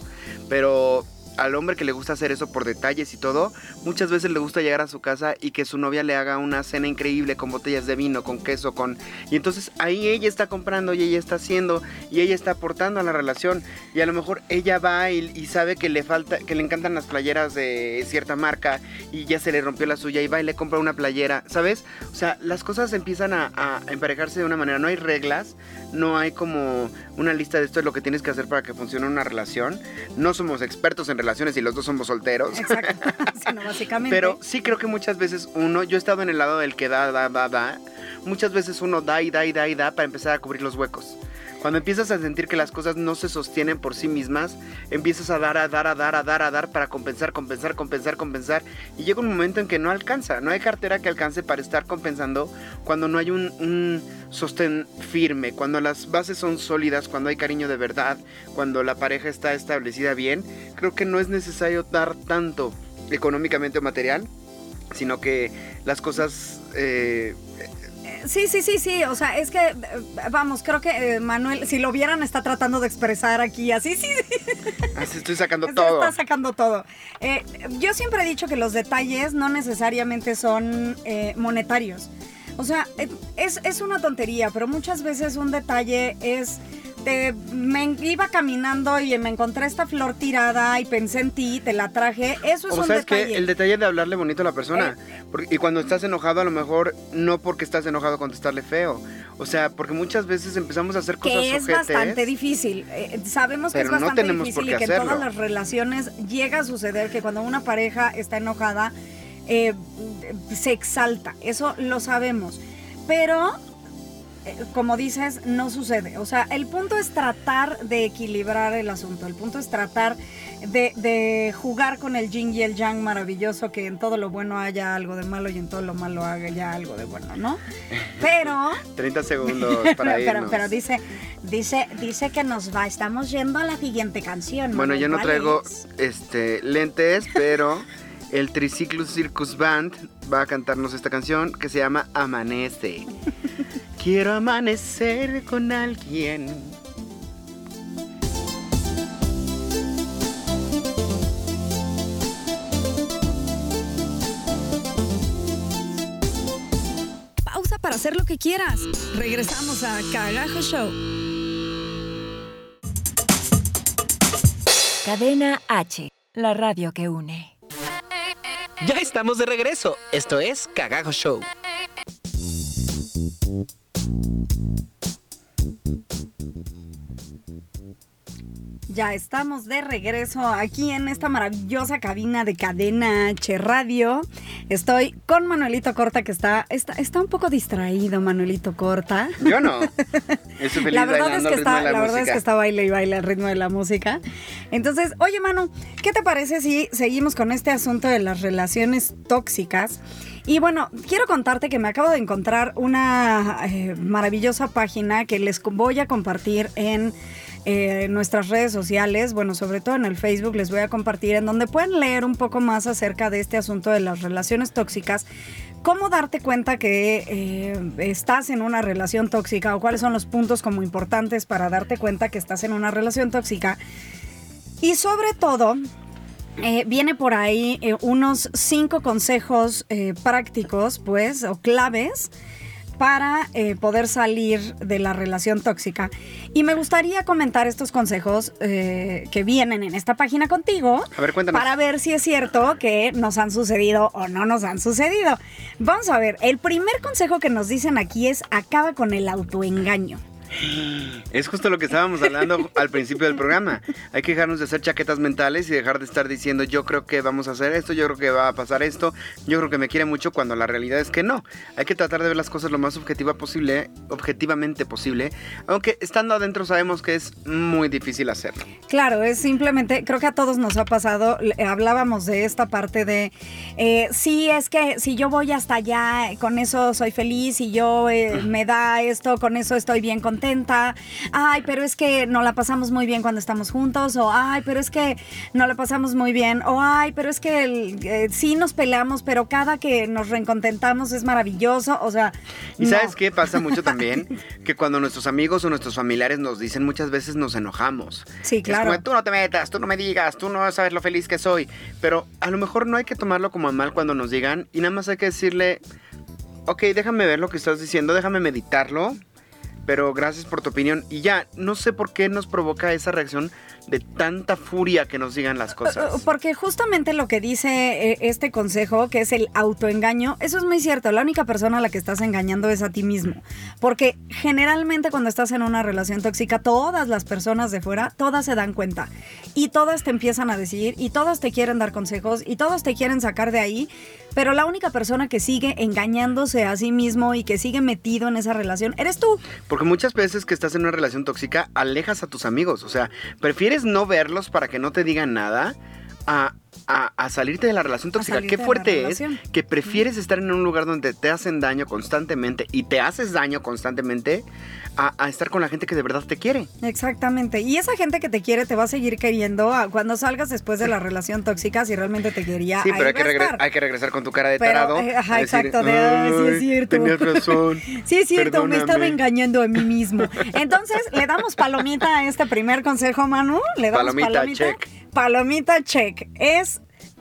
pero al hombre que le gusta hacer eso por detalles y todo, muchas veces le gusta llegar a su casa y que su novia le haga una cena increíble con botellas de vino, con queso, con... Y entonces ahí ella está comprando y ella está haciendo y ella está aportando a la relación y a lo mejor ella va y, y sabe que le falta, que le encantan las playeras de cierta marca y ya se le rompió la suya y va y le compra una playera, ¿sabes? O sea, las cosas empiezan a, a emparejarse de una manera, no hay reglas, no hay como una lista de esto es lo que tienes que hacer para que funcione una relación. No somos expertos en relaciones y los dos somos solteros. Exacto, sino básicamente... Pero sí creo que muchas veces uno, yo he estado en el lado del que da, da, da, da. Muchas veces uno da y da y da y da para empezar a cubrir los huecos. Cuando empiezas a sentir que las cosas no se sostienen por sí mismas, empiezas a dar, a dar, a dar, a dar, a dar para compensar, compensar, compensar, compensar. Y llega un momento en que no alcanza. No hay cartera que alcance para estar compensando cuando no hay un, un sostén firme, cuando las bases son sólidas, cuando hay cariño de verdad, cuando la pareja está establecida bien. Creo que no es necesario dar tanto económicamente o material, sino que las cosas... eh, Sí, sí, sí, sí. O sea, es que, eh, vamos, creo que eh, Manuel, si lo vieran, está tratando de expresar aquí así, sí, sí. así estoy sacando Se todo. Está sacando todo. Eh, yo siempre he dicho que los detalles no necesariamente son eh, monetarios. O sea, es, es una tontería, pero muchas veces un detalle es... te- me iba caminando y me encontré esta flor tirada y pensé en ti, te la traje. Eso es O un sabes detalle. que el detalle de hablarle bonito a la persona. Porque- y cuando estás enojado, a lo mejor no porque estás enojado contestarle feo. O sea, porque muchas veces empezamos a hacer cosas que es bastante difícil. Eh, sabemos que es bastante difícil y que en todas las relaciones llega a suceder que cuando una pareja está enojada eh, se exalta. Eso lo sabemos. Pero, eh, como dices, no sucede. O sea, el punto es tratar de equilibrar el asunto. El punto es tratar de, de jugar con el yin y el yang maravilloso, que en todo lo bueno haya algo de malo y en todo lo malo haya algo de bueno, ¿no? Pero... 30 segundos para pero, irnos. pero dice, dice, dice que nos va, estamos yendo a la siguiente canción. Bueno, yo no ¿cuál traigo es? este lentes, pero el Triciclo Circus Band va a cantarnos esta canción que se llama Amanece. Quiero amanecer con alguien. Pausa para hacer lo que quieras. Regresamos a Cagajo Show. Cadena H, la radio que une. Ya estamos de regreso. Esto es Cagajo Show. Ya estamos de regreso aquí en esta maravillosa cabina de Cadena H Radio. Estoy con Manuelito Corta, que está, está, está un poco distraído, Manuelito Corta. Yo no. Feliz La verdad, es que está, la la verdad es que está baile y baile al ritmo de la música. Entonces, oye Manu, ¿qué te parece si seguimos con este asunto de las relaciones tóxicas? Y bueno, quiero contarte que me acabo de encontrar una eh, maravillosa página que les voy a compartir en eh, nuestras redes sociales, bueno, sobre todo en el Facebook les voy a compartir, en donde pueden leer un poco más acerca de este asunto de las relaciones tóxicas, cómo darte cuenta que eh, estás en una relación tóxica o cuáles son los puntos como importantes para darte cuenta que estás en una relación tóxica. Y sobre todo, eh, viene por ahí eh, unos cinco consejos prácticos, pues, o claves para eh, poder salir de la relación tóxica. Y me gustaría comentar estos consejos eh, que vienen en esta página contigo. A ver, cuéntanos. Para ver si es cierto que nos han sucedido o no nos han sucedido. Vamos a ver, el primer consejo que nos dicen aquí es acaba con el autoengaño. Es justo lo que estábamos hablando al principio del programa. Hay que dejarnos de hacer chaquetas mentales y dejar de estar diciendo yo creo que vamos a hacer esto, yo creo que va a pasar esto, yo creo que me quiere mucho cuando la realidad es que no. Hay que tratar de ver las cosas lo más objetiva posible, objetivamente posible, aunque estando adentro sabemos que es muy difícil hacerlo. Claro, es simplemente, creo que a todos nos ha pasado, hablábamos de esta parte de, eh, sí, es que si yo voy hasta allá, con eso soy feliz y yo eh, me da esto, con eso estoy bien contenta, ay, pero es que no la pasamos muy bien cuando estamos juntos, o ay, pero es que no la pasamos muy bien, o ay, pero es que el- eh, sí nos peleamos, pero cada que nos reencontentamos es maravilloso, o sea... ¿Y no. sabes qué pasa mucho también? que cuando nuestros amigos o nuestros familiares nos dicen muchas veces nos enojamos. Sí, Es claro. como, tú no te metas, tú no me digas, tú no sabes lo feliz que soy. Pero a lo mejor no hay que tomarlo como a mal cuando nos digan y nada más hay que decirle, ok, déjame ver lo que estás diciendo, déjame meditarlo, pero gracias por tu opinión. Y ya, no sé por qué nos provoca esa reacción de tanta furia que nos digan las cosas. Porque justamente lo que dice eh, este consejo, que es el autoengaño, eso es muy cierto. La única persona a la que estás engañando es a ti mismo. Porque generalmente cuando estás en una relación tóxica, todas las personas de fuera, todas se dan cuenta. Y todas te empiezan a decir, y todas te quieren dar consejos, y todos te quieren sacar de ahí. Pero la única persona que sigue engañándose a sí mismo y que sigue metido en esa relación, eres tú. Porque muchas veces que estás en una relación tóxica, alejas a tus amigos. O sea, prefieres no verlos para que no te digan nada a, a- a salirte de la relación tóxica. Qué fuerte es que prefieres estar en un lugar donde te hacen daño constantemente y te haces daño constantemente a, a estar con la gente que de verdad te quiere. Exactamente. Y esa gente que te quiere te va a seguir queriendo cuando salgas después de la relación tóxica, si realmente te quería. Sí, pero hay que, hay que regresar con tu cara de tarado. eh, ajá, decir, exacto, de, "Ay, sí es "Ay, cierto". Tenías razón. Sí, es cierto, me estaba Perdóname". engañando a mí mismo. Entonces, le damos palomita a este primer consejo, Manu. Le damos Palomita, palomita. check. Palomita, check. Re-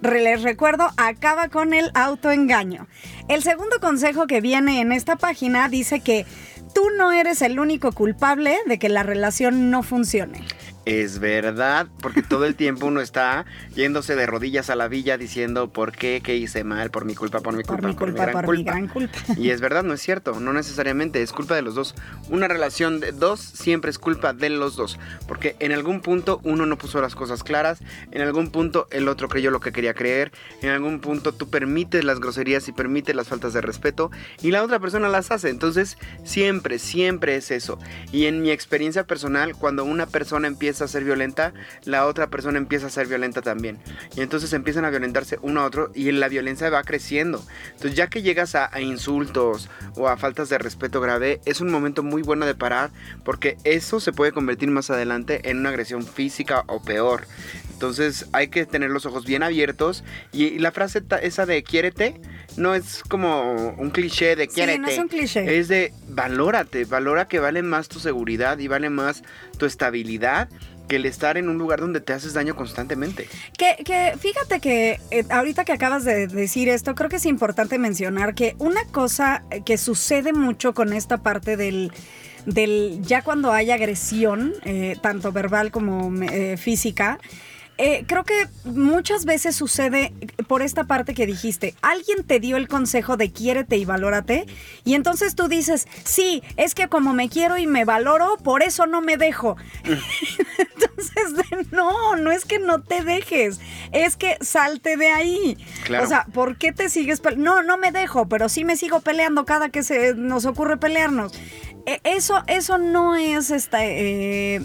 les recuerdo, acaba con el autoengaño. El segundo consejo que viene en esta página dice que tú no eres el único culpable de que la relación no funcione. Es verdad, porque todo el tiempo uno está yéndose de rodillas a la villa diciendo por qué, qué hice mal, por mi culpa, por mi Por culpa, mi culpa, gran por mi gran culpa. Y es verdad, no es cierto, no necesariamente, es culpa de los dos. Una relación de dos siempre es culpa de los dos, porque en algún punto uno no puso las cosas claras, en algún punto el otro creyó lo que quería creer, en algún punto tú permites las groserías y permites las faltas de respeto y la otra persona las hace. Entonces, siempre, siempre es eso. Y en mi experiencia personal, cuando una persona empieza a ser violenta, la otra persona empieza a ser violenta también. Y entonces empiezan a violentarse uno a otro y la violencia va creciendo. Entonces, ya que llegas a, a insultos o a faltas de respeto grave, es un momento muy bueno de parar porque eso se puede convertir más adelante en una agresión física o peor. Entonces, hay que tener los ojos bien abiertos y, y la frase esa de quiérete no es como un cliché de Sí, quiérete. no es un cliché. Es de valórate, valora que vale más tu seguridad y vale más tu estabilidad que el estar en un lugar donde te haces daño constantemente. Que, que fíjate que eh, ahorita que acabas de decir esto, creo que es importante mencionar que una cosa que sucede mucho con esta parte del, del ya cuando hay agresión, eh, tanto verbal como eh, física, eh, creo que muchas veces sucede por esta parte que dijiste. Alguien te dio el consejo de quiérete y valórate. Y entonces tú dices, sí, es que como me quiero y me valoro, por eso no me dejo. entonces, no, no es que no te dejes. Es que salte de ahí. Claro. O sea, ¿por qué te sigues peleando? No, no me dejo, pero sí me sigo peleando cada que se nos ocurre pelearnos. Eh, eso, eso no es esta. eh,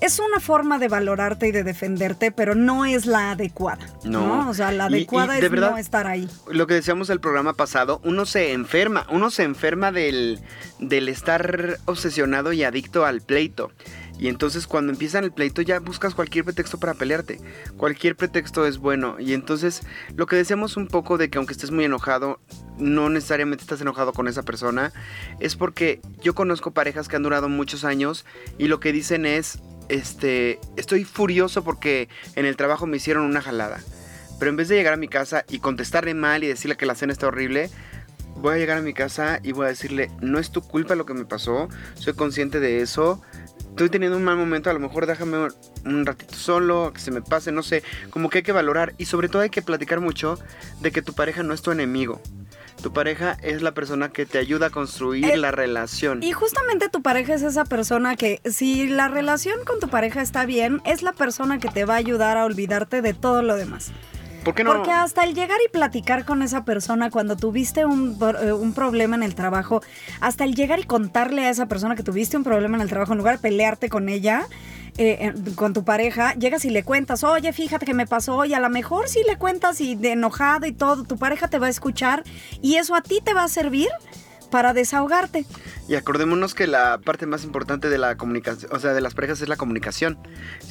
es una forma de valorarte y de defenderte, pero no es la adecuada. No. No. O sea, la Y- y adecuada de es verdad- no estar ahí. Lo que decíamos el programa pasado, uno se enferma, uno se enferma del, del estar obsesionado y adicto al pleito. Y entonces cuando empiezan el pleito ya buscas cualquier pretexto para pelearte. Cualquier pretexto es bueno. Y entonces lo que decíamos un poco de que aunque estés muy enojado, no necesariamente estás enojado con esa persona, es porque yo conozco parejas que han durado muchos años y lo que dicen es, este, estoy furioso porque en el trabajo me hicieron una jalada. Pero en vez de llegar a mi casa y contestarle mal y decirle que la cena está horrible, voy a llegar a mi casa y voy a decirle, no es tu culpa lo que me pasó, soy consciente de eso, estoy teniendo un mal momento, a lo mejor déjame un ratito solo, que se me pase, no sé, como que hay que valorar y sobre todo hay que platicar mucho de que tu pareja no es tu enemigo. Tu pareja es la persona que te ayuda a construir Eh, la relación. Y justamente tu pareja es esa persona que, si la relación con tu pareja está bien, es la persona que te va a ayudar a olvidarte de todo lo demás. ¿Por qué no? Porque hasta el llegar y platicar con esa persona cuando tuviste un, eh, un problema en el trabajo, hasta el llegar y contarle a esa persona que tuviste un problema en el trabajo, en lugar de pelearte con ella, eh, con tu pareja, llegas y le cuentas, oye, fíjate que me pasó, y a lo mejor si le cuentas y de enojado y todo, tu pareja te va a escuchar y eso a ti te va a servir para desahogarte. Y acordémonos que la parte más importante de la comunicación, o sea, de las parejas es la comunicación.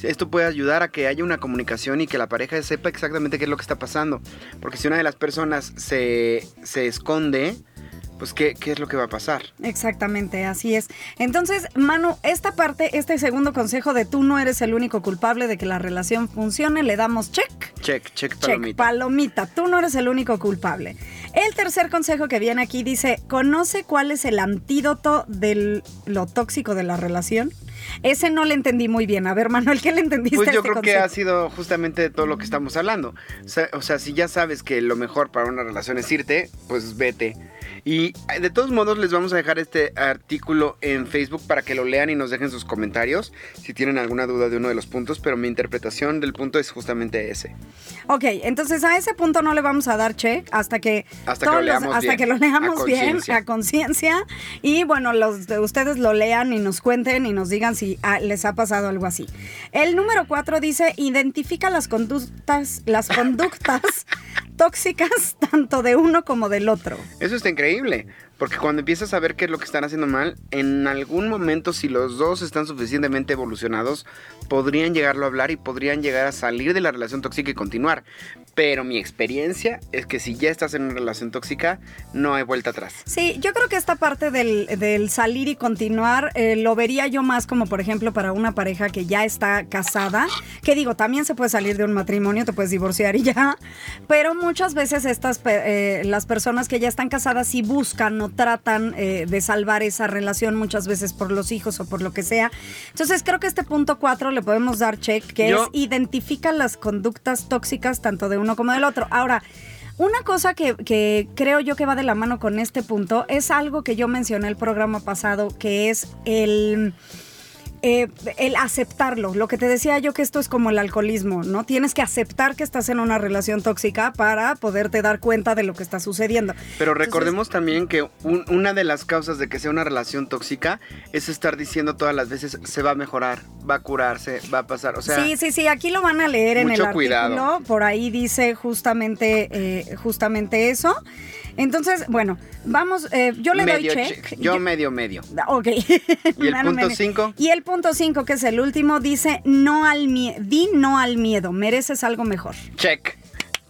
Esto puede ayudar a que haya una comunicación y que la pareja sepa exactamente qué es lo que está pasando. Porque si una de las personas se, se esconde, pues ¿qué, ¿qué es lo que va a pasar? Exactamente, así es. Entonces, Manu, esta parte, este segundo consejo de tú no eres el único culpable de que la relación funcione, le damos check. Check, check, Check, palomita. palomita, tú no eres el único culpable. El tercer consejo que viene aquí dice, conoce cuál es el antídoto de lo tóxico de la relación. Ese no le entendí muy bien. A ver, Manuel, ¿qué le entendiste Pues yo este creo que ha sido justamente de todo lo que estamos hablando. O sea, o sea, si ya sabes que lo mejor para una relación es irte, pues vete. Y de todos modos les vamos a dejar este artículo en Facebook para que lo lean y nos dejen sus comentarios si tienen alguna duda de uno de los puntos, pero mi interpretación del punto es justamente ese. Ok, entonces a ese punto no le vamos a dar check hasta que, Hasta que lo los- leamos hasta bien, que lo a leamos bien, conciencia. a conciencia. Y bueno, los de ustedes lo lean y nos cuenten y nos digan si ah, les ha pasado algo así. El número cuatro dice, identifica las conductas, las conductas tóxicas tanto de uno como del otro. Eso está increíble, porque cuando empiezas a ver qué es lo que están haciendo mal, en algún momento si los dos están suficientemente evolucionados, podrían llegarlo a hablar y podrían llegar a salir de la relación tóxica y continuar. Pero mi experiencia es que si ya estás en una relación tóxica, no hay vuelta atrás. Sí, yo creo que esta parte del, del salir y continuar eh, lo vería yo más como, por ejemplo, para una pareja que ya está casada, que digo, también se puede salir de un matrimonio, te puedes divorciar y ya, pero muchas veces estas, eh, las personas que ya están casadas sí buscan tratan eh, de salvar esa relación muchas veces por los hijos o por lo que sea. Entonces creo que este punto 4 le podemos dar check, que Yo- es identifica las conductas tóxicas tanto de uno como del otro. Ahora, una cosa que, que creo yo que va de la mano con este punto es algo que yo mencioné el programa pasado, que es el... eh, el aceptarlo, lo que te decía yo que esto es como el alcoholismo, ¿no? Tienes que aceptar que estás en una relación tóxica para poderte dar cuenta de lo que está sucediendo. Pero recordemos también que un- una de las causas de que sea una relación tóxica es estar diciendo todas las veces se va a mejorar, va a curarse, va a pasar. O sea, sí, sí, sí, aquí lo van a leer en el mucho artículo. cuidado. Por ahí dice justamente, eh, justamente eso. Entonces, bueno, vamos, eh, yo le medio doy check. Yo, medio, medio. Ok. ¿Y el punto me- cinco? Y el punto 5, que es el último, dice no al miedo. Di no al miedo. Mereces algo mejor. Check,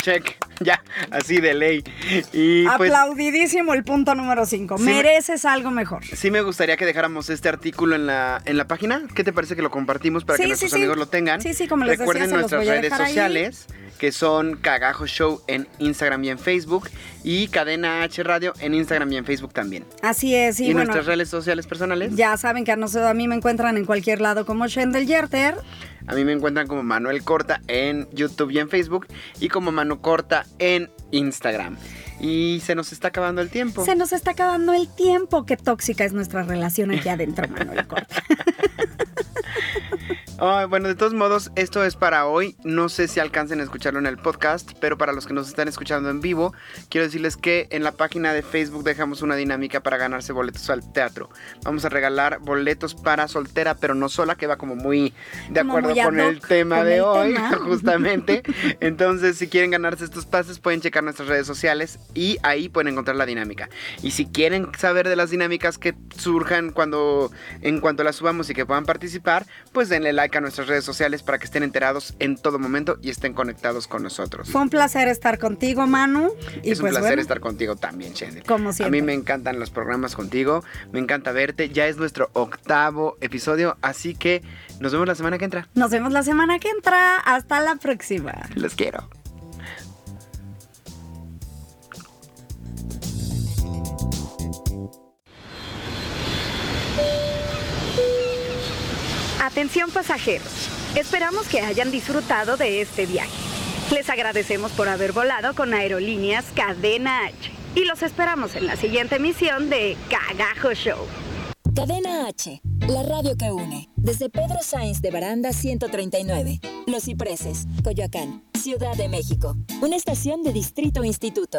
check, ya, así de ley. Y pues Aplaudidísimo el punto número 5. Sí me- Mereces algo mejor. sí me gustaría que dejáramos este artículo en la, en la página. ¿Qué te parece que lo compartimos para Sí, que nuestros sí. amigos lo tengan? Sí, sí, como les decía, Recuerden nuestras redes ahí. sociales, que son Cagajo Show en Instagram y en Facebook, y Cadena H Radio en Instagram y en Facebook también. Así es. Y, y bueno, nuestras redes sociales personales. ya saben que a, nosotros, a mí me encuentran en cualquier lado como Shendel Yerter. A mí me encuentran como Manuel Corta en YouTube y en Facebook y como Manu Corta en Instagram. Y se nos está acabando el tiempo. Se nos está acabando el tiempo. Qué tóxica es nuestra relación aquí adentro, Manuel Corta. Bueno, de todos modos, esto es para hoy. No sé si alcancen a escucharlo en el podcast, pero para los que nos están escuchando en vivo, quiero decirles que en la página de Facebook dejamos una dinámica para ganarse boletos al teatro. Vamos a regalar boletos para soltera, pero no sola, que va como muy de Como acuerdo muy con el tema con de el hoy, tema. justamente. Entonces, si quieren ganarse estos pases, pueden checar nuestras redes sociales y ahí pueden encontrar la dinámica. Y si quieren saber de las dinámicas que surjan cuando en cuanto las subamos y que puedan participar, pues denle like a nuestras redes sociales para que estén enterados en todo momento y estén conectados con nosotros. Fue un placer estar contigo, Manu. Y es un pues placer bueno, estar contigo también, Shendel. Como A siempre. mí me encantan los programas contigo, me encanta verte. Ya es nuestro octavo episodio, así que nos vemos la semana que entra. Nos vemos la semana que entra. Hasta la próxima. Los quiero. Atención pasajeros, esperamos que hayan disfrutado de este viaje. Les agradecemos por haber volado con Aerolíneas Cadena H y los esperamos en la siguiente emisión de Cagajo Show. Cadena H, la radio que une. Desde Pedro Sáenz de Baranda 139, Los Cipreses, Coyoacán, Ciudad de México. Una estación de Distrito Instituto.